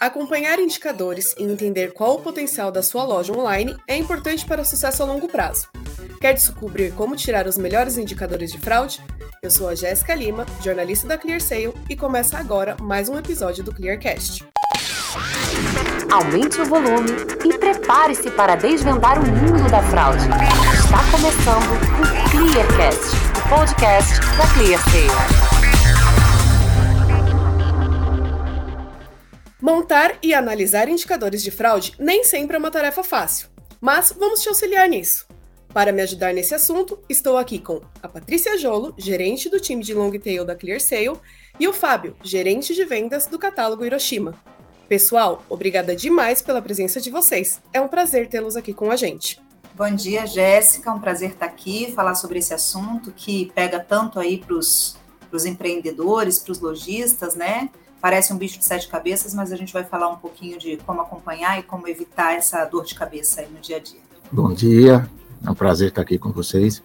Acompanhar indicadores e entender qual o potencial da sua loja online é importante para o sucesso a longo prazo. Quer descobrir como tirar os melhores indicadores de fraude? Eu sou a Jéssica Lima, jornalista da ClearSale, e começa agora mais um episódio do ClearCast. Aumente o volume e prepare-se para desvendar o mundo da fraude. Está começando o ClearCast, o podcast da ClearSale. Montar e analisar indicadores de fraude nem sempre é uma tarefa fácil, mas vamos te auxiliar nisso. Para me ajudar nesse assunto, estou aqui com a Patrícia Jolo, gerente do time de long tail da ClearSale, e o Fábio, gerente de vendas do catálogo Hiroshima. Pessoal, obrigada demais pela presença de vocês. É um prazer tê-los aqui com a gente. Bom dia, Jéssica. É um prazer estar aqui, falar sobre esse assunto que pega tanto aí para os empreendedores, para os lojistas, né? Parece um bicho de sete cabeças, mas a gente vai falar um pouquinho de como acompanhar e como evitar essa dor de cabeça aí no dia a dia. Bom dia, é um prazer estar aqui com vocês.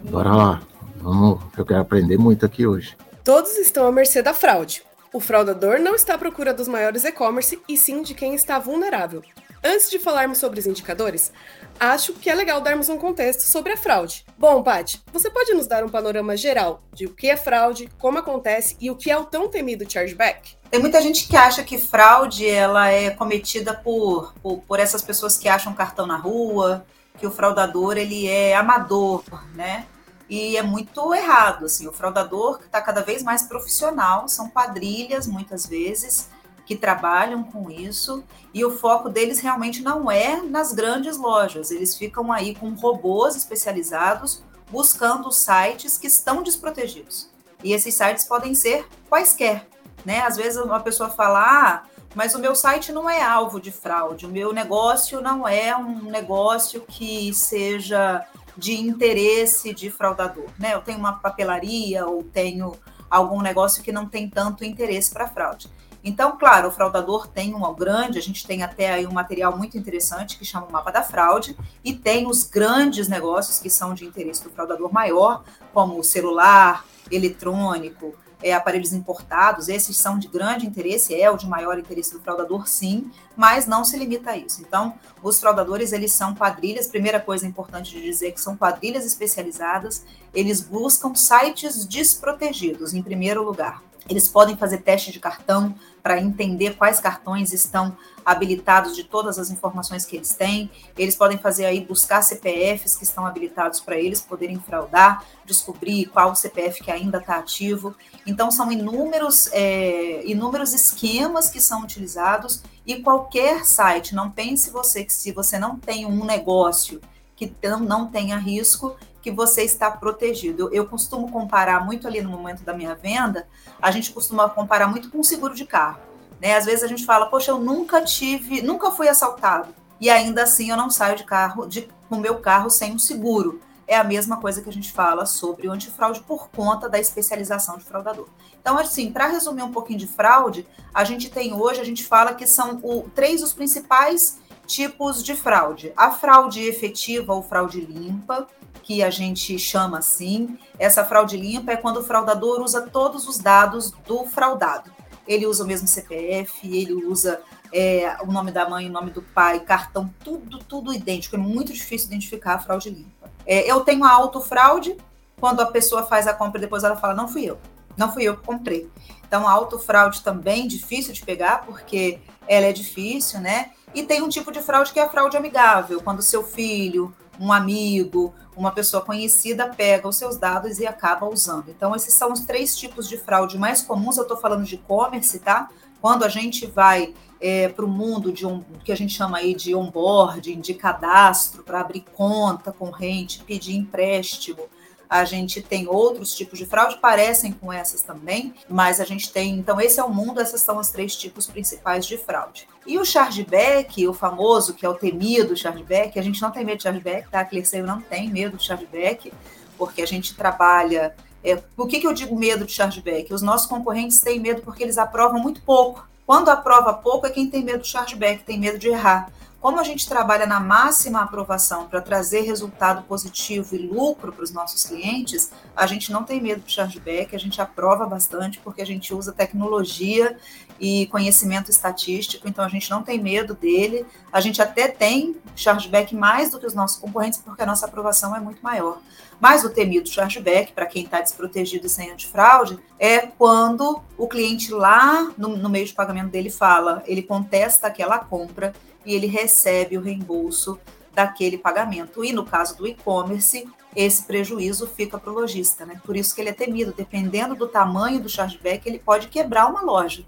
Bora lá, vamos, eu quero aprender muito aqui hoje. Todos estão à mercê da fraude. O fraudador não está à procura dos maiores e-commerce e sim de quem está vulnerável. Antes de falarmos sobre os indicadores, acho que é legal darmos um contexto sobre a fraude. Bom, Paty, você pode nos dar um panorama geral de o que é fraude, como acontece e o que é o tão temido chargeback? Tem muita gente que acha que fraude ela é cometida por, por, por essas pessoas que acham cartão na rua, que o fraudador ele é amador, né? E é muito errado, assim, o fraudador está cada vez mais profissional, são quadrilhas muitas vezes, que trabalham com isso e o foco deles realmente não é nas grandes lojas. Eles ficam aí com robôs especializados buscando sites que estão desprotegidos. E esses sites podem ser quaisquer, né? Às vezes uma pessoa fala: "Ah, mas o meu site não é alvo de fraude, o meu negócio não é um negócio que seja de interesse de fraudador, né? Eu tenho uma papelaria ou tenho algum negócio que não tem tanto interesse para fraude. Então, claro, o fraudador tem um grande, a gente tem até aí um material muito interessante que chama o mapa da fraude, e tem os grandes negócios que são de interesse do fraudador maior, como celular, eletrônico, é, aparelhos importados, esses são de grande interesse, é o de maior interesse do fraudador, sim, mas não se limita a isso. Então, os fraudadores, eles são quadrilhas, primeira coisa importante de dizer que são quadrilhas especializadas, eles buscam sites desprotegidos, em primeiro lugar. Eles podem fazer teste de cartão para entender quais cartões estão habilitados de todas as informações que eles têm. Eles podem fazer aí buscar CPFs que estão habilitados para eles poderem fraudar, descobrir qual CPF que ainda está ativo. Então são inúmeros é, inúmeros esquemas que são utilizados e qualquer site. Não pense você que se você não tem um negócio que não, não tenha risco, que você está protegido. Eu, costumo comparar muito ali no momento da minha venda, a gente costuma comparar muito com o seguro de carro. Né? Às vezes a gente fala, poxa, eu nunca tive, nunca fui assaltado. E ainda assim eu não saio de carro, de, com o meu carro sem um seguro. É a mesma coisa que a gente fala sobre o antifraude por conta da especialização de fraudador. Então, assim, para resumir um pouquinho de fraude, a gente tem hoje, a gente fala que são o, três os principais tipos de fraude: a fraude efetiva ou fraude limpa, que a gente chama assim. Essa fraude limpa é quando o fraudador usa todos os dados do fraudado. Ele usa o mesmo CPF, ele usa é, o nome da mãe, o nome do pai, cartão, tudo, tudo idêntico. É muito difícil identificar a fraude limpa. É, eu tenho a autofraude, quando a pessoa faz a compra e depois ela fala, não fui eu, não fui eu que comprei. Então, a autofraude também difícil de pegar, porque ela é difícil, né? E tem um tipo de fraude que é a fraude amigável, quando seu filho, um amigo, uma pessoa conhecida pega os seus dados e acaba usando. Então, esses são os três tipos de fraude mais comuns. Eu estou falando de e-commerce, tá? Quando a gente vai é, para o mundo de um que a gente chama aí de onboarding, de cadastro, para abrir conta corrente, pedir empréstimo, a gente tem outros tipos de fraude, parecem com essas também, mas a gente tem, então esse é o mundo, essas são os três tipos principais de fraude. E o chargeback, o famoso, que é o temido chargeback, a gente não tem medo de chargeback, tá? A Clearseio não tem medo de chargeback, porque a gente trabalha... É, por que, que eu digo medo de chargeback? Os nossos concorrentes têm medo porque eles aprovam muito pouco. Quando aprova pouco é quem tem medo de chargeback, tem medo de errar como a gente trabalha na máxima aprovação para trazer resultado positivo e lucro para os nossos clientes, a gente não tem medo de chargeback, a gente aprova bastante porque a gente usa tecnologia e conhecimento estatístico, então a gente não tem medo dele. A gente até tem chargeback mais do que os nossos concorrentes porque a nossa aprovação é muito maior. Mas o temido chargeback, para quem está desprotegido e sem antifraude, é quando o cliente lá no, no meio de pagamento dele fala, ele contesta aquela compra e ele recebe o reembolso daquele pagamento. E no caso do e-commerce, esse prejuízo fica para o lojista, né? Por isso que ele é temido. Dependendo do tamanho do chargeback, ele pode quebrar uma loja.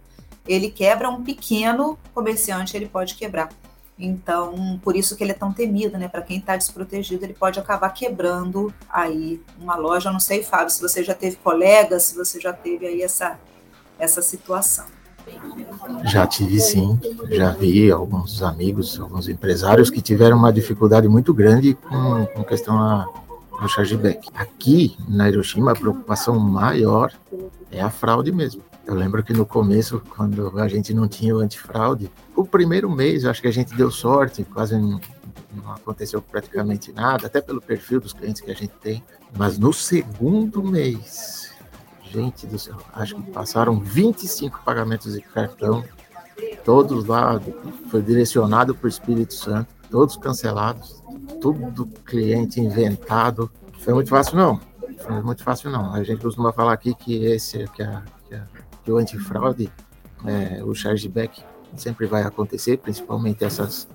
Ele quebra um pequeno comerciante, ele pode quebrar. Então, por isso que ele é tão temido, né? Para quem está desprotegido, ele pode acabar quebrando aí uma loja. Eu não sei, Fábio, se você já teve colegas, se você já teve aí essa, essa situação. Já tive sim, já vi alguns amigos, alguns empresários que tiveram uma dificuldade muito grande com, com questão a, do chargeback. Aqui na Hiroshima, a preocupação maior é a fraude mesmo. Eu lembro que no começo, quando a gente não tinha o antifraude, o primeiro mês acho que a gente deu sorte, quase não, não aconteceu praticamente nada, até pelo perfil dos clientes que a gente tem. Mas no segundo mês, Gente do céu, acho que passaram 25 pagamentos de cartão, todos lá, foi direcionado para o Espírito Santo, todos cancelados, tudo cliente inventado. Foi muito fácil, não. Foi muito fácil, não. A gente costuma falar aqui que esse, que, a, que, a, que o antifraude, é, o chargeback sempre vai acontecer, principalmente essas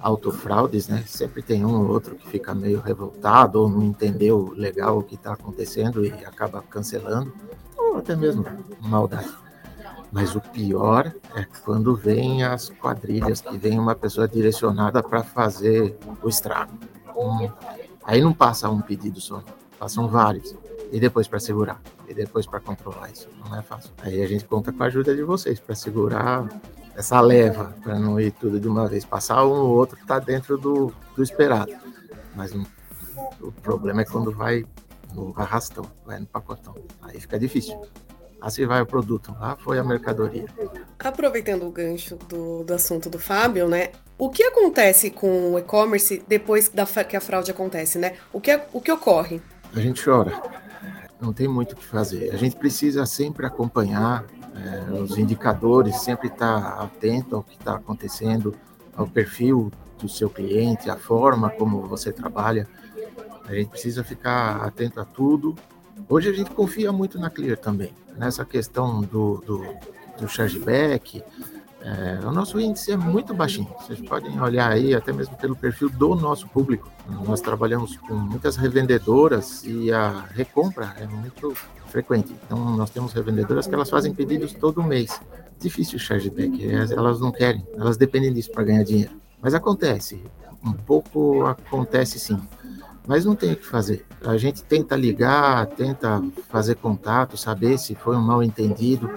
autofraudes, né? Sempre tem um ou outro que fica meio revoltado ou não entendeu legal o que está acontecendo e acaba cancelando, ou até mesmo maldade. Mas o pior é quando vem as quadrilhas, que vem uma pessoa direcionada para fazer o estrago. Hum, aí não passa um pedido só, passam vários. E depois para segurar, e depois para controlar isso. Não é fácil. Aí a gente conta com a ajuda de vocês para segurar essa leva, para não ir tudo de uma vez, passar um ou outro que está dentro do, do esperado. Mas um, o problema é quando vai no arrastão, vai no pacotão. Aí fica difícil. Assim vai o produto, lá foi a mercadoria. Aproveitando o gancho do, do assunto do Fábio, né? O que acontece com o e-commerce depois da, que a fraude acontece, né? O que, o que ocorre? A gente chora. Não tem muito o que fazer. A gente precisa sempre acompanhar é, os indicadores, sempre estar tá atento ao que está acontecendo, ao perfil do seu cliente, a forma como você trabalha. A gente precisa ficar atento a tudo. Hoje a gente confia muito na Clear também, nessa questão do, do, do chargeback. É, o nosso índice é muito baixinho. Vocês podem olhar aí, até mesmo pelo perfil do nosso público. Nós trabalhamos com muitas revendedoras e a recompra é muito frequente. Então, nós temos revendedoras que elas fazem pedidos todo mês. Difícil o chargeback, elas não querem, elas dependem disso para ganhar dinheiro. Mas acontece, um pouco acontece sim. Mas não tem o que fazer. A gente tenta ligar, tenta fazer contato, saber se foi um mal entendido.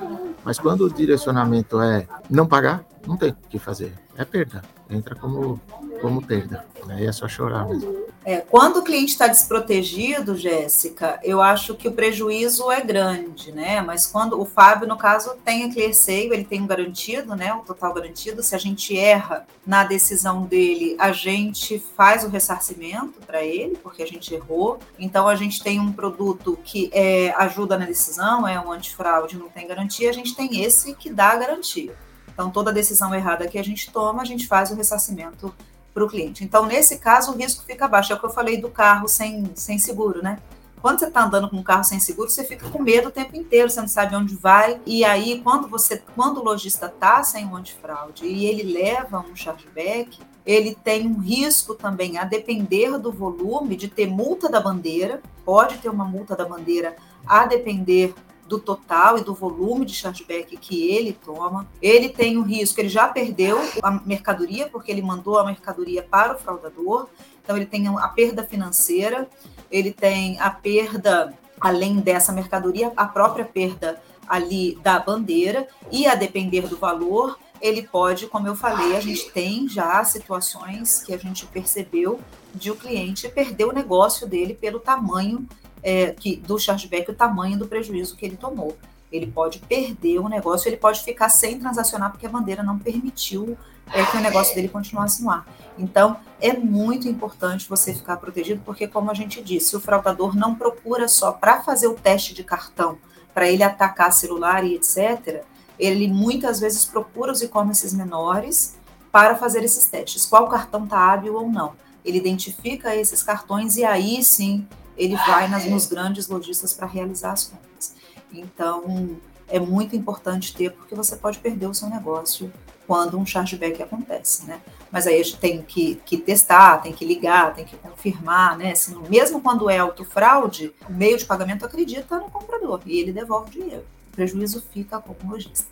Mas quando o direcionamento é não pagar, não tem o que fazer. É perda. Entra como, como perda. Aí é só chorar mesmo. É, quando o cliente está desprotegido, Jéssica, eu acho que o prejuízo é grande, né? Mas quando o Fábio, no caso, tem a ClearSale, ele tem um garantido, né? O total garantido. Se a gente erra na decisão dele, a gente faz o ressarcimento para ele, porque a gente errou. Então a gente tem um produto que é, ajuda na decisão, é um antifraude, não tem garantia, a gente tem esse que dá a garantia. Então, toda decisão errada que a gente toma, a gente faz o ressarcimento para o cliente. Então, nesse caso, o risco fica baixo. É o que eu falei do carro sem, sem seguro, né? Quando você está andando com um carro sem seguro, você fica com medo o tempo inteiro, você não sabe onde vai. E aí, quando você, quando o lojista está sem um antifraude e ele leva um chargeback, ele tem um risco também, a depender do volume, de ter multa da bandeira. Pode ter uma multa da bandeira a depender do total e do volume de chargeback que ele toma. Ele tem o risco, ele já perdeu a mercadoria, porque ele mandou a mercadoria para o fraudador, então ele tem a perda financeira, ele tem a perda, além dessa mercadoria, a própria perda ali da bandeira, e a depender do valor, ele pode, como eu falei, a gente tem já situações que a gente percebeu de o cliente perder o negócio dele pelo tamanho é, que, do chargeback, o tamanho do prejuízo que ele tomou. Ele pode perder o negócio, ele pode ficar sem transacionar porque a bandeira não permitiu é, que o negócio dele continuasse no ar. Então, é muito importante você ficar protegido, porque, como a gente disse, o fraudador não procura só para fazer o teste de cartão, para ele atacar celular e etc. Ele muitas vezes procura os e-commerces menores para fazer esses testes. Qual cartão está hábil ou não? Ele identifica esses cartões e aí sim ele vai nas, nos grandes lojistas para realizar as compras. Então, é muito importante ter, porque você pode perder o seu negócio quando um chargeback acontece, né? Mas aí a gente tem que, que testar, tem que ligar, tem que confirmar, né? Se, mesmo quando é autofraude, o meio de pagamento acredita no comprador e ele devolve o dinheiro. O prejuízo fica com o lojista.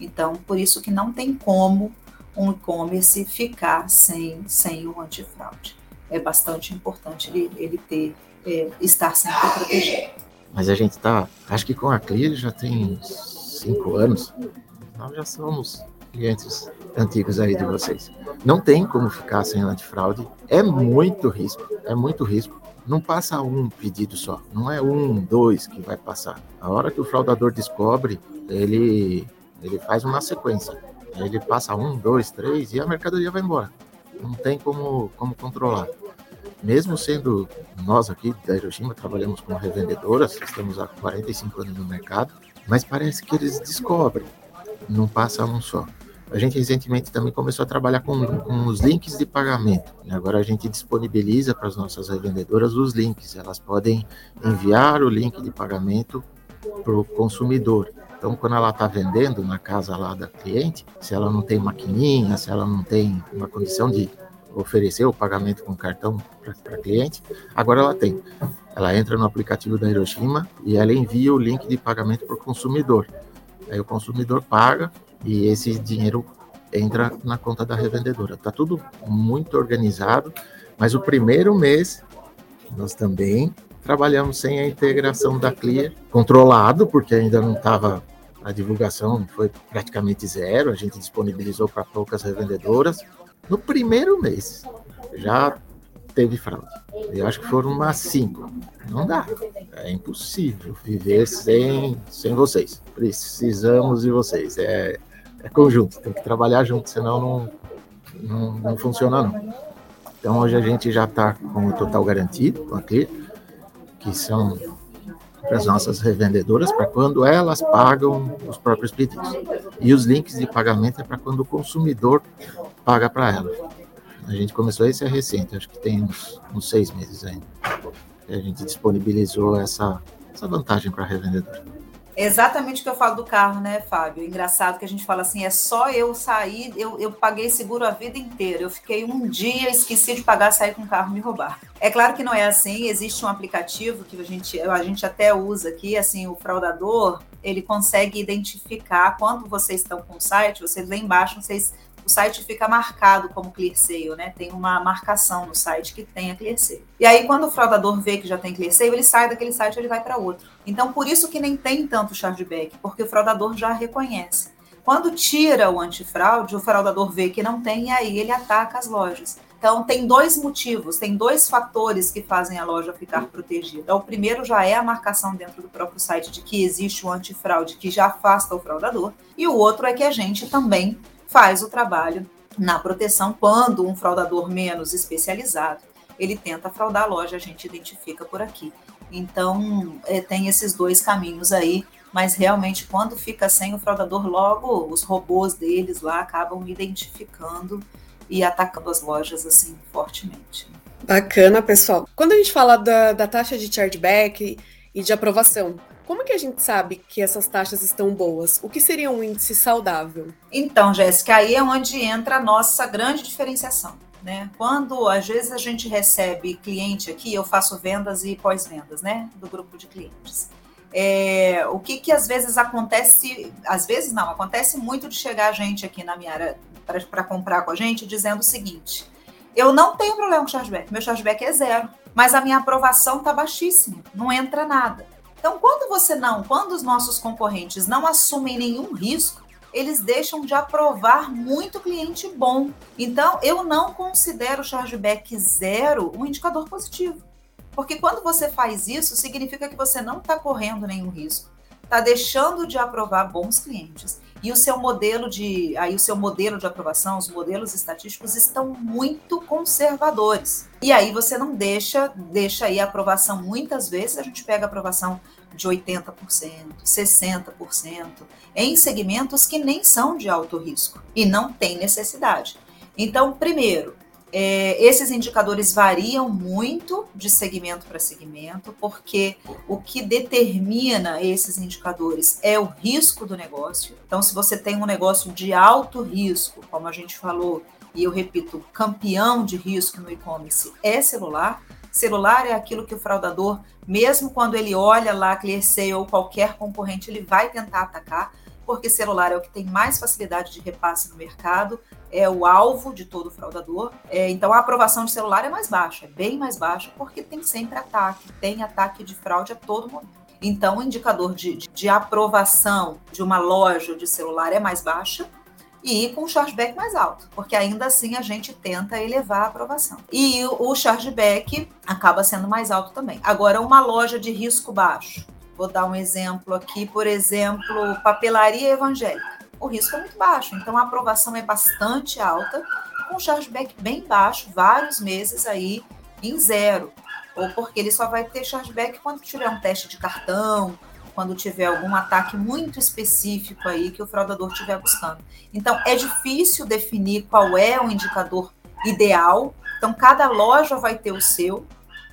Então, por isso que não tem como um e-commerce ficar sem, sem o antifraude. É bastante importante ele, ele ter, é, estar sempre protegido. Mas a gente está, acho que com a Clear já tem cinco anos, nós já somos clientes antigos aí de vocês. Não tem como ficar sem antifraude, é muito risco, é muito risco. Não passa um pedido só, não é um, dois que vai passar. A hora que o fraudador descobre, ele, ele faz uma sequência. Ele passa um, dois, três e a mercadoria vai embora. Não tem como, como controlar. Mesmo sendo nós aqui da Hiroshima, trabalhamos com revendedoras, estamos há 45 anos no mercado, mas parece que eles descobrem, não passa um só. A gente recentemente também começou a trabalhar com, com os links de pagamento. Agora a gente disponibiliza para as nossas revendedoras os links. Elas podem enviar o link de pagamento para o consumidor. Então, quando ela está vendendo na casa lá da cliente, se ela não tem maquininha, se ela não tem uma condição de oferecer o pagamento com cartão para cliente, agora ela tem. Ela entra no aplicativo da Hiroshima e ela envia o link de pagamento para o consumidor. Aí o consumidor paga, e esse dinheiro entra na conta da revendedora. Tá tudo muito organizado, mas o primeiro mês nós também trabalhamos sem a integração da Clear, controlado, porque ainda não estava a divulgação foi praticamente zero, a gente disponibilizou para poucas revendedoras. No primeiro mês já teve fraude. Eu acho que foram umas cinco. Não dá. É impossível viver sem, sem vocês. Precisamos de vocês. É, é conjunto, tem que trabalhar junto, senão não, não, não funciona não. Então hoje a gente já está com o total garantido aqui, que são para as nossas revendedoras, para quando elas pagam os próprios pedidos. E os links de pagamento é para quando o consumidor paga para ela. A gente começou esse é recente, acho que tem uns, uns seis meses ainda. a gente disponibilizou essa, essa vantagem para a revendedora. Exatamente o que eu falo do carro, né, Fábio? Engraçado que a gente fala assim, é só eu sair, eu, eu paguei seguro a vida inteira. Eu fiquei um dia, esqueci de pagar, sair com o carro me roubar. É claro que não é assim, existe um aplicativo que a gente, a gente até usa aqui, assim, o fraudador, ele consegue identificar quando vocês estão com o site, vocês lá embaixo, vocês o site fica marcado como ClearSale, né? Tem uma marcação no site que tem a ClearSale. E aí, quando o fraudador vê que já tem ClearSale, ele sai daquele site e ele vai para outro. Então, por isso que nem tem tanto chargeback, porque o fraudador já reconhece. Quando tira o antifraude, o fraudador vê que não tem e aí ele ataca as lojas. Então, tem dois motivos, tem dois fatores que fazem a loja ficar protegida. O primeiro já é a marcação dentro do próprio site de que existe o antifraude que já afasta o fraudador, e o outro é que a gente também faz o trabalho na proteção quando um fraudador menos especializado ele tenta fraudar a loja, a gente identifica por aqui. Então, é, tem esses dois caminhos aí, mas realmente, quando fica sem o fraudador, logo os robôs deles lá acabam identificando e atacando as lojas assim fortemente. Bacana, pessoal. Quando a gente fala da, da taxa de chargeback e de aprovação, como que a gente sabe que essas taxas estão boas? O que seria um índice saudável? Então, Jéssica, aí é onde entra a nossa grande diferenciação. Né? Quando às vezes a gente recebe cliente aqui, eu faço vendas e pós-vendas, né, do grupo de clientes. É, o que que às vezes acontece, às vezes não, acontece muito de chegar a gente aqui na minha área para comprar com a gente dizendo o seguinte: eu não tenho problema com chargeback, meu chargeback é zero, mas a minha aprovação está baixíssima, não entra nada. Então, quando você não, quando os nossos concorrentes não assumem nenhum risco, eles deixam de aprovar muito cliente bom. Então, eu não considero o chargeback zero um indicador positivo. Porque quando você faz isso, significa que você não está correndo nenhum risco. está deixando de aprovar bons clientes. E o seu modelo de aí o seu modelo de aprovação, os modelos estatísticos estão muito conservadores. E aí você não deixa deixa aí a aprovação muitas vezes a gente pega a aprovação de 80%, 60%, em segmentos que nem são de alto risco e não tem necessidade. Então, primeiro, é, esses indicadores variam muito de segmento para segmento, porque o que determina esses indicadores é o risco do negócio. Então, se você tem um negócio de alto risco, como a gente falou, e eu repito, campeão de risco no e-commerce é celular. Celular é aquilo que o fraudador, mesmo quando ele olha lá ClearSale ou qualquer concorrente, ele vai tentar atacar, porque celular é o que tem mais facilidade de repasse no mercado, é o alvo de todo fraudador. É, então a aprovação de celular é mais baixa, é bem mais baixa, porque tem sempre ataque, tem ataque de fraude a todo momento. Então o indicador de, de, de aprovação de uma loja de celular é mais baixa, e com chargeback mais alto, porque ainda assim a gente tenta elevar a aprovação. E o chargeback acaba sendo mais alto também. Agora, uma loja de risco baixo. Vou dar um exemplo aqui, por exemplo, papelaria evangélica o risco é muito baixo. Então, a aprovação é bastante alta, com chargeback bem baixo, vários meses aí em zero. Ou porque ele só vai ter chargeback quando tiver um teste de cartão, quando tiver algum ataque muito específico aí que o fraudador estiver buscando. Então, é difícil definir qual é o indicador ideal. Então, cada loja vai ter o seu,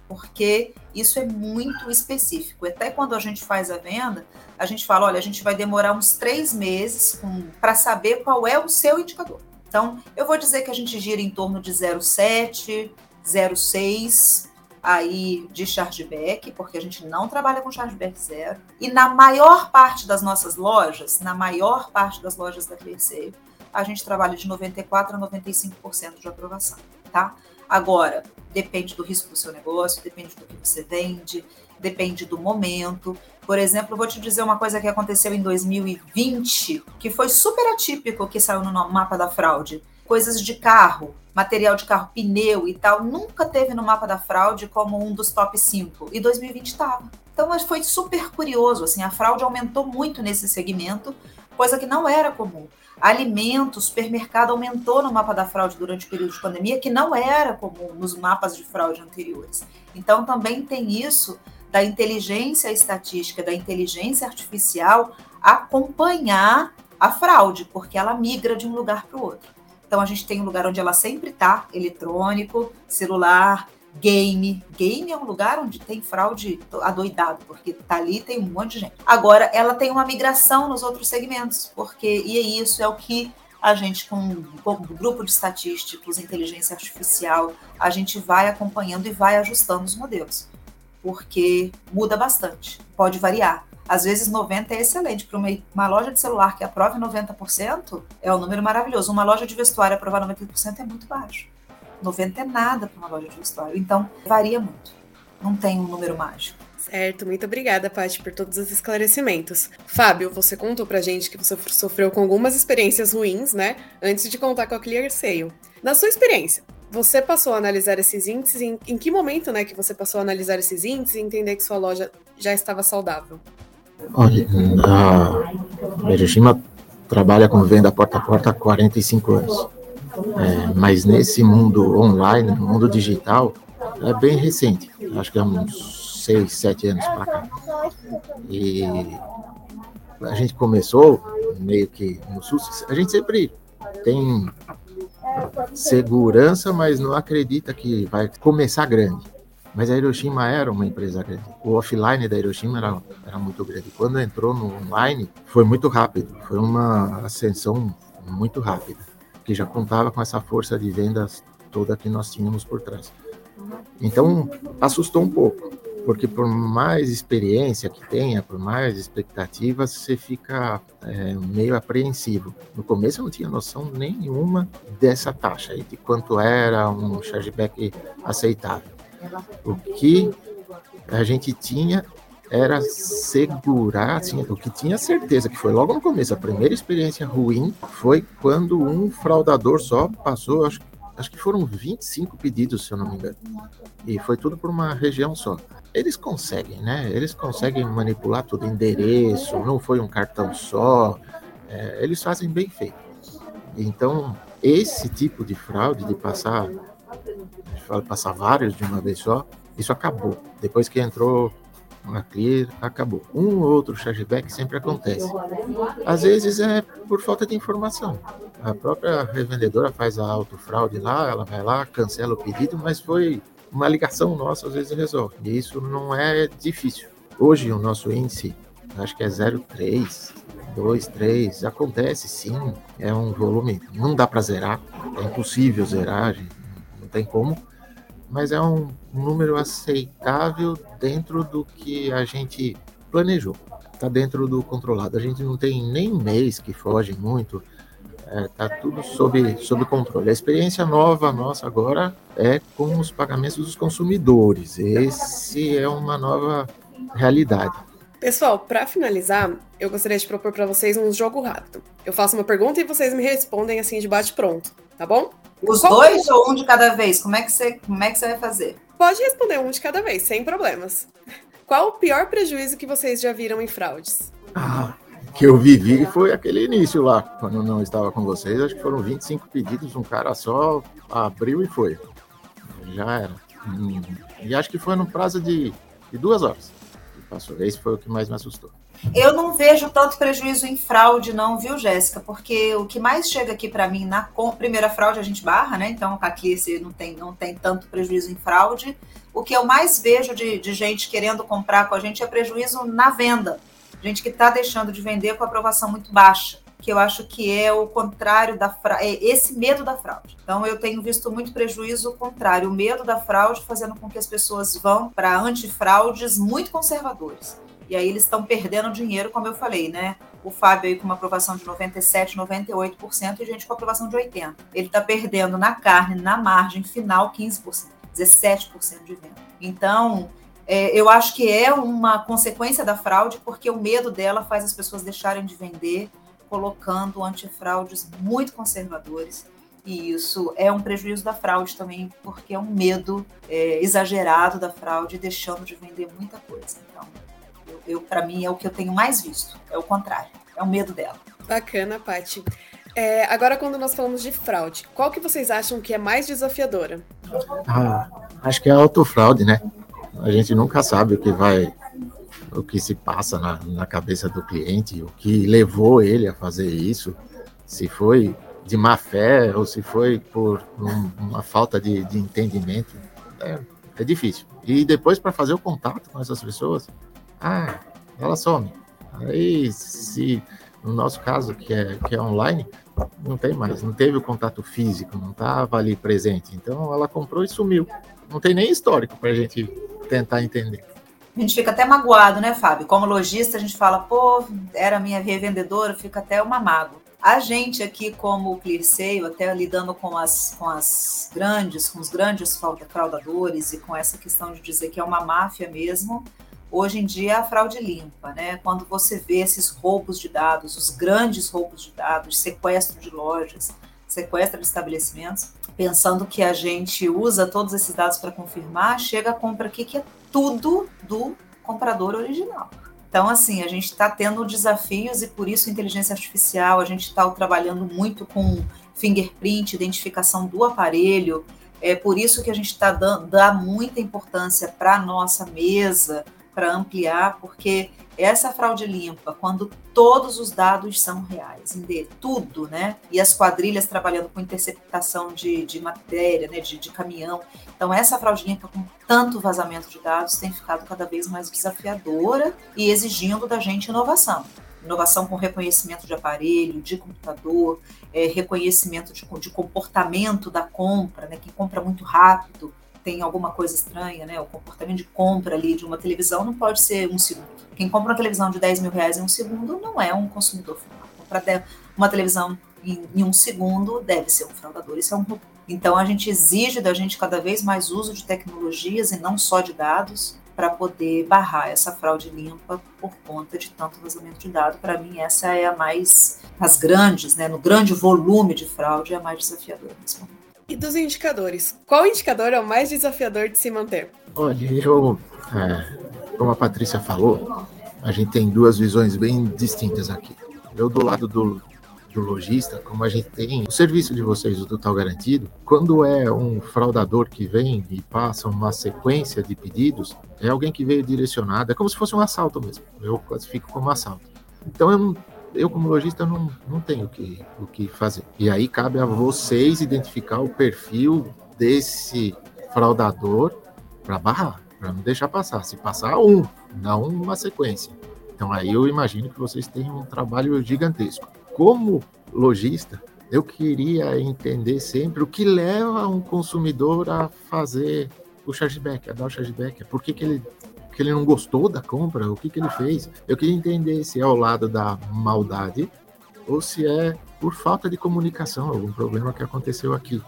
porque isso é muito específico. Até quando a gente faz a venda, a gente fala: olha, a gente vai demorar uns três meses para saber qual é o seu indicador. Então, eu vou dizer que a gente gira em torno de 0,7, 0,6 aí de chargeback, porque a gente não trabalha com chargeback zero. E na maior parte das nossas lojas, na maior parte das lojas da ClearSale, a gente trabalha de 94 a 95% de aprovação, tá? Agora, depende do risco do seu negócio, depende do que você vende, depende do momento. Por exemplo, vou te dizer uma coisa que aconteceu em 2020, que foi super atípico que saiu no mapa da fraude. Coisas de carro, material de carro, pneu e tal, nunca teve no mapa da fraude como um dos top 5. E 2020 estava. Então foi super curioso, assim, a fraude aumentou muito nesse segmento, coisa que não era comum alimentos, supermercado aumentou no mapa da fraude durante o período de pandemia, que não era comum nos mapas de fraude anteriores. Então, também tem isso da inteligência estatística, da inteligência artificial acompanhar a fraude, porque ela migra de um lugar para o outro. Então, a gente tem um lugar onde ela sempre está, eletrônico, celular, game. Game é um lugar onde tem fraude adoidado, porque tá ali tem um monte de gente. Agora, ela tem uma migração nos outros segmentos, porque e é isso é o que a gente com, o grupo de estatísticos, inteligência artificial, a gente vai acompanhando e vai ajustando os modelos, porque muda bastante, pode variar. Às vezes 90 é excelente. Para uma, uma, loja de celular que aprove 90%, é um número maravilhoso. Uma loja de vestuário aprovar 90% é muito baixo. 90 é nada para uma loja de vestuário. Então, varia muito. Não tem um número mágico. Certo, muito obrigada, Paty, por todos os esclarecimentos. Fábio, você contou pra gente que você sofreu com algumas experiências ruins, né? Antes de contar com a Clear Sale. Na sua experiência, você passou a analisar esses índices? Em, em que momento, né, que você passou a analisar esses índices e entender que sua loja já estava saudável? Olha, a Hiroshima trabalha com venda porta a porta há 45 anos. É, mas nesse mundo online, no mundo digital, é bem recente. Acho que é uns seis, sete anos para cá. E a gente começou meio que no SUS. A gente sempre tem segurança, mas não acredita que vai começar grande. Mas a Hiroshima era uma empresa grande. O offline da Hiroshima era, era muito grande. Quando entrou no online, foi muito rápido. Foi uma ascensão muito rápida que já contava com essa força de vendas toda que nós tínhamos por trás. Então, assustou um pouco, porque por mais experiência que tenha, por mais expectativas, você fica é, meio apreensivo. No começo eu não tinha noção nenhuma dessa taxa e de quanto era um chargeback aceitável. O que a gente tinha era segurar, assim, o que tinha certeza que foi logo no começo, a primeira experiência ruim foi quando um fraudador só passou, acho acho que foram 25 pedidos, se eu não me engano. E foi tudo por uma região só. Eles conseguem, né? Eles conseguem manipular todo endereço, não foi um cartão só. É, eles fazem bem feito. Então, esse tipo de fraude, de passar, passar vários de uma vez só, isso acabou. Depois que entrou uma clear, acabou. Um ou outro chargeback sempre acontece. Às vezes é por falta de informação. A própria revendedora faz a autofraude lá, ela vai lá, cancela o pedido, mas foi uma ligação nossa, às vezes resolve. E isso não é difícil. Hoje o nosso índice, acho que é 0,3, 2, 3, acontece sim, é um volume, não dá para zerar, é impossível zerar, não tem como, mas é um número aceitável dentro do que a gente planejou. Está dentro do controlado. A gente não tem nem mês que foge muito. Está é, tudo sob, sob controle. A experiência nova nossa agora é com os pagamentos dos consumidores. Esse é uma nova realidade. Pessoal, para finalizar, eu gostaria de propor para vocês um jogo rápido. Eu faço uma pergunta e vocês me respondem assim de bate pronto, tá bom? Os Qual dois é? ou um de cada vez? Como é que você, como é que você vai fazer? Pode responder um de cada vez, sem problemas. Qual o pior prejuízo que vocês já viram em fraudes? Ah, que eu vivi foi aquele início lá, quando eu não estava com vocês. Acho que foram 25 pedidos, um cara só abriu e foi. Já era. Hum, e acho que foi no prazo de, de duas horas passou. Esse foi o que mais me assustou. Eu não vejo tanto prejuízo em fraude, não, viu, Jéssica? Porque o que mais chega aqui para mim na primeira fraude a gente barra, né? Então aqui esse não tem, não tem tanto prejuízo em fraude. O que eu mais vejo de, de gente querendo comprar com a gente é prejuízo na venda. Gente que está deixando de vender com aprovação muito baixa que eu acho que é o contrário da fraude, é esse medo da fraude. Então eu tenho visto muito prejuízo contrário, o medo da fraude fazendo com que as pessoas vão para antifraudes muito conservadores. E aí eles estão perdendo dinheiro, como eu falei, né? O Fábio aí com uma aprovação de 97, 98% e gente com aprovação de 80. Ele está perdendo na carne, na margem final 15%, 17% de venda. Então, é, eu acho que é uma consequência da fraude, porque o medo dela faz as pessoas deixarem de vender, colocando antifraudes muito conservadores. E isso é um prejuízo da fraude também, porque é um medo é, exagerado da fraude, deixando de vender muita coisa. Então, eu, para mim, é o que eu tenho mais visto. É o contrário. É o medo dela. Bacana, Paty. É, agora, quando nós falamos de fraude, qual que vocês acham que é mais desafiadora? Ah, acho que é a autofraude, né? A gente nunca sabe o que vai o que se passa na, na cabeça do cliente, o que levou ele a fazer isso, se foi de má fé ou se foi por um, uma falta de, de entendimento, é, é, difícil. E depois para fazer o contato com essas pessoas, ah, ela some. Aí, se no nosso caso, que é, que é online, não tem mais, não teve o contato físico, não estava ali presente. Então ela comprou e sumiu. Não tem nem histórico para a gente tentar entender. A gente fica até magoado, né, Fábio? Como lojista, a gente fala, pô, era minha revendedora, fica até uma mágoa. A gente aqui, como ClearSale, até lidando com as, com as grandes, com os grandes fraudadores e com essa questão de dizer que é uma máfia mesmo, hoje em dia é a fraude limpa, né? Quando você vê esses roubos de dados, os grandes roubos de dados, sequestro de lojas, sequestro de estabelecimentos, pensando que a gente usa todos esses dados para confirmar, chega a compra aqui que é tudo do comprador original. Então, assim, a gente está tendo desafios e por isso inteligência artificial, a gente está trabalhando muito com fingerprint, identificação do aparelho, é por isso que a gente está dando dá muita importância para a nossa mesa, para ampliar, porque essa fraude limpa, quando todos os dados são reais, de tudo, né? E as quadrilhas trabalhando com interceptação de, de matéria, né? De, de caminhão. Então, essa fraude limpa com tanto vazamento de dados tem ficado cada vez mais desafiadora e exigindo da gente inovação inovação com reconhecimento de aparelho, de computador, é, reconhecimento de, de, comportamento da compra, né? Quem compra muito rápido tem alguma coisa estranha, né? O comportamento de compra ali de uma televisão não pode ser um segundo. Quem compra uma televisão de 10 mil reais em um segundo não é um consumidor final. Comprar uma televisão em, em, um segundo deve ser um fraudador, isso é um Então a gente exige da gente cada vez mais uso de tecnologias e não só de dados para poder barrar essa fraude limpa por conta de tanto vazamento de dados. Para mim, essa é a mais, as grandes, né, no grande volume de fraude, é a mais desafiadora nesse momento. E dos indicadores, qual indicador é o mais desafiador de se manter? Olha, eu, é, como a Patrícia falou, a gente tem duas visões bem distintas aqui. Eu do lado do, do lojista, como a gente tem o serviço de vocês, o Total Garantido, quando é um fraudador que vem e passa uma sequência de pedidos, é alguém que veio direcionado, é como se fosse um assalto mesmo. Eu classifico como assalto. Então eu não eu como lojista não, não tenho o que, o que fazer. E aí cabe a vocês identificar o perfil desse fraudador para barrar, para não deixar passar. Se passar um, não uma sequência. Então aí eu imagino que vocês têm um trabalho gigantesco. Como lojista, eu queria entender sempre o que leva um consumidor a fazer o chargeback, a dar o chargeback. Por que, que ele que ele não gostou da compra, o que, que ele fez. Eu queria entender se é ao lado da maldade ou se é por falta de comunicação, algum problema que aconteceu aqui.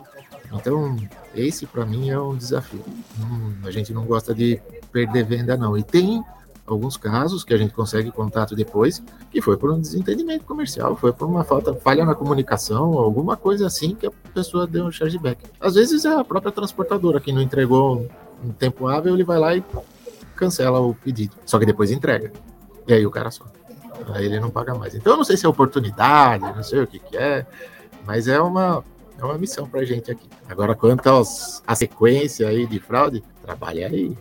Então, esse para mim é um desafio. Hum, a gente não gosta de perder venda, não. E tem alguns casos que a gente consegue contato depois, que foi por um desentendimento comercial, foi por uma falta, falha na comunicação, alguma coisa assim que a pessoa deu um chargeback. Às vezes é a própria transportadora que não entregou em tempo hábil, ele vai lá e cancela o pedido. Só que depois entrega. E aí o cara só. Aí ele não paga mais. Então eu não sei se é oportunidade, não sei o que, que é, mas é uma, é uma missão pra gente aqui. Agora, quanto aos, a sequência aí de fraude, trabalha aí.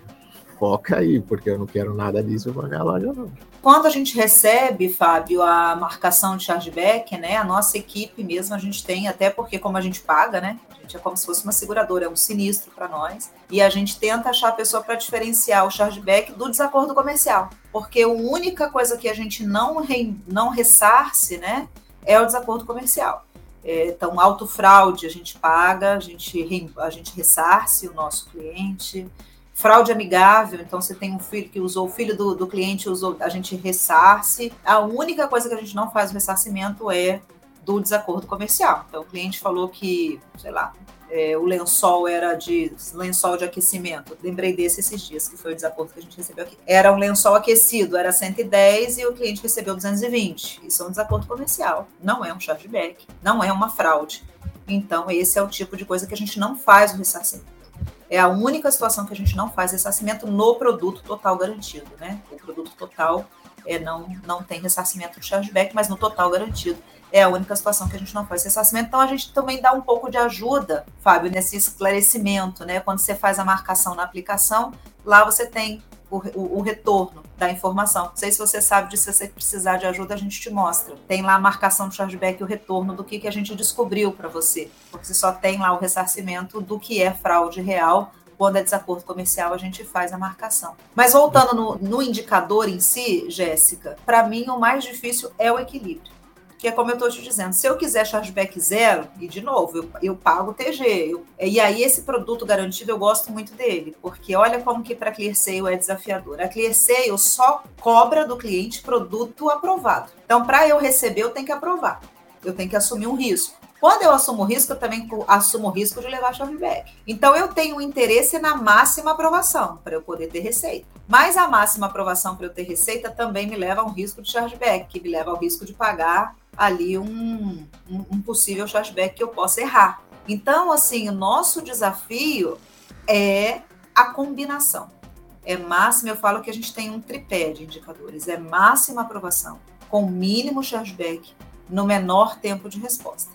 Foca aí, porque eu não quero nada disso pra minha loja, não. Quando a gente recebe, Fábio, a marcação de chargeback, né? A nossa equipe mesmo, a gente tem, até porque como a gente paga, né? gente é como se fosse uma seguradora, é um sinistro para nós. E a gente tenta achar a pessoa para diferenciar o chargeback do desacordo comercial. Porque a única coisa que a gente não, re, não ressarce né, é o desacordo comercial. É, então, autofraude a gente paga, a gente, a gente ressarce o nosso cliente. Fraude amigável, então você tem um filho que usou, o filho do, do cliente usou, a gente ressarce. A única coisa que a gente não faz o ressarcimento é do desacordo comercial. Então, o cliente falou que, sei lá, é, o lençol era de lençol de aquecimento. Lembrei desse esses dias, que foi o desacordo que a gente recebeu aqui. Era um lençol aquecido, era 110 e o cliente recebeu 220. Isso é um desacordo comercial, não é um chargeback, não é uma fraude. Então, esse é o tipo de coisa que a gente não faz o ressarcimento. É a única situação que a gente não faz ressarcimento no produto total garantido, né? O produto total é, não, não tem ressarcimento de chargeback, mas no total garantido é a única situação que a gente não faz ressarcimento. Então, a gente também dá um pouco de ajuda, Fábio, nesse esclarecimento, né? Quando você faz a marcação na aplicação, lá você tem o, o, retorno da informação. Não sei se você sabe disso, se você precisar de ajuda, a gente te mostra. Tem lá a marcação do chargeback e o retorno do que, que a gente descobriu para você. Porque você só tem lá o ressarcimento do que é fraude real. Quando é desacordo comercial, a gente faz a marcação. Mas voltando no, no indicador em si, Jéssica, para mim o mais difícil é o equilíbrio que é como eu estou te dizendo, se eu quiser chargeback zero, e de novo, eu, eu pago TG, eu, e aí esse produto garantido eu gosto muito dele, porque olha como que para ClearSale é desafiador. A ClearSale só cobra do cliente produto aprovado. Então, para eu receber, eu tenho que aprovar. Eu tenho que assumir um risco. Quando eu assumo risco, eu também assumo o risco de levar chargeback. Então, eu tenho interesse na máxima aprovação, para eu poder ter receita. Mas a máxima aprovação para eu ter receita também me leva a um risco de chargeback, que me leva ao risco de pagar ali um, um, possível chargeback que eu possa errar. Então, assim, o nosso desafio é a combinação. É máxima, eu falo que a gente tem um tripé de indicadores, é máxima aprovação, com mínimo chargeback, no menor tempo de resposta.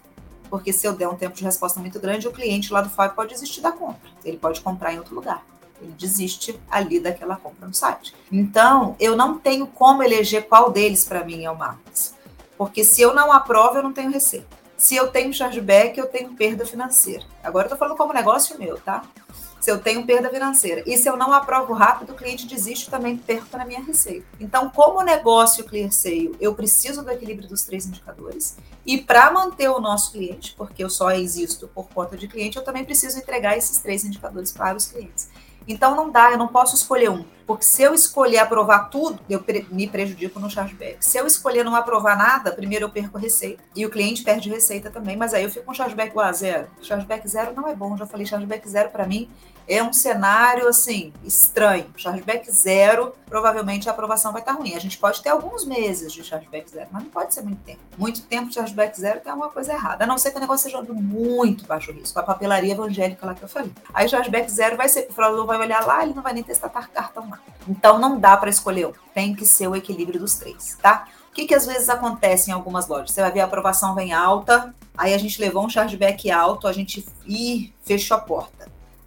Porque se eu der um tempo de resposta muito grande, o cliente lá do FAB pode desistir da compra. Ele pode comprar em outro lugar. Ele desiste ali daquela compra no site. Então, eu não tenho como eleger qual deles para mim é o máximo. Porque se eu não aprovo, eu não tenho receita. Se eu tenho chargeback, eu tenho perda financeira. Agora eu estou falando como negócio meu, tá? Se eu tenho perda financeira. E se eu não aprovo rápido, o cliente desiste também perco na minha receita. Então, como negócio clear sale, eu preciso do equilíbrio dos três indicadores. E para manter o nosso cliente, porque eu só existo por conta de cliente, eu também preciso entregar esses três indicadores para os clientes. Então não dá, eu não posso escolher um. Porque se eu escolher aprovar tudo, eu me prejudico no chargeback. Se eu escolher não aprovar nada, primeiro eu perco receita. E o cliente perde receita também, mas aí eu fico com chargeback igual a zero. Chargeback zero não é bom, já falei, chargeback zero para mim é um cenário assim estranho. Chargeback zero, provavelmente a aprovação vai estar ruim. A gente pode ter alguns meses de chargeback zero, mas não pode ser muito tempo. Muito tempo de chargeback zero tem alguma coisa errada. A não ser que o negócio seja de muito baixo risco, a papelaria evangélica lá que eu falei. Aí chargeback zero vai ser o fraudador vai olhar lá, ele não vai nem testar cartão lá. Então não dá para escolher um. Tem que ser o equilíbrio dos três, tá? O que, que às vezes acontece em algumas lojas? Você vai ver a aprovação vem alta, aí a gente levou um chargeback alto, a gente e fechou a porta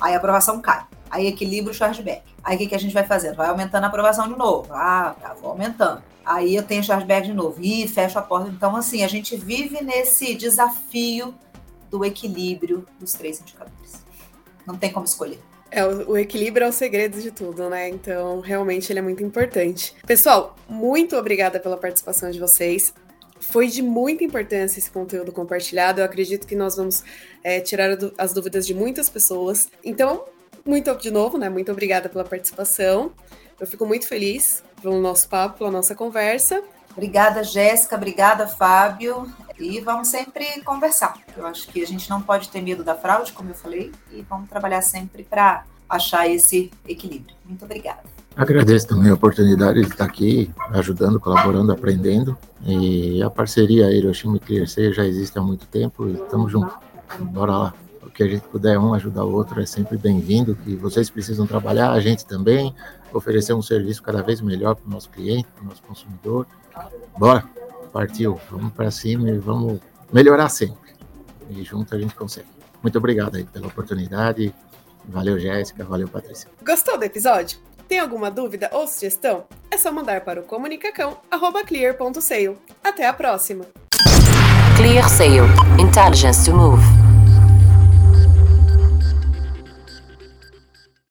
Aí a aprovação cai. Aí equilibra o chargeback. Aí o que, que a gente vai fazendo? Vai aumentando a aprovação de novo. Ah, tá, vou aumentando. Aí eu tenho chargeback de novo. e fecho a porta. Então, assim, a gente vive nesse desafio do equilíbrio dos três indicadores. Não tem como escolher. É, o, equilíbrio é o segredo de tudo, né? Então, realmente, ele é muito importante. Pessoal, muito obrigada pela participação de vocês. Foi de muita importância esse conteúdo compartilhado. Eu acredito que nós vamos é, tirar as dúvidas de muitas pessoas. Então, muito de novo, né? Muito obrigada pela participação. Eu fico muito feliz pelo nosso papo, pela nossa conversa. Obrigada, Jéssica. Obrigada, Fábio. E vamos sempre conversar. Eu acho que a gente não pode ter medo da fraude, como eu falei, e vamos trabalhar sempre para achar esse equilíbrio. Muito obrigada. Agradeço também a oportunidade de estar aqui, ajudando, colaborando, aprendendo. E a parceria Hiroshima e Clearseia já existe há muito tempo e estamos juntos. Bora lá. O que a gente puder um ajudar o outro é sempre bem-vindo. Que vocês precisam trabalhar, a gente também, oferecer um serviço cada vez melhor para o nosso cliente, para o nosso consumidor. Bora, partiu. Vamos para cima e vamos melhorar sempre. E junto a gente consegue. Muito obrigado aí pela oportunidade. Valeu, Jéssica. Valeu, Patrícia. Gostou do episódio? Tem alguma dúvida ou sugestão? É só mandar para o comunicacão@clear.sale. Até a próxima. Clear Sale. Intelligence to move.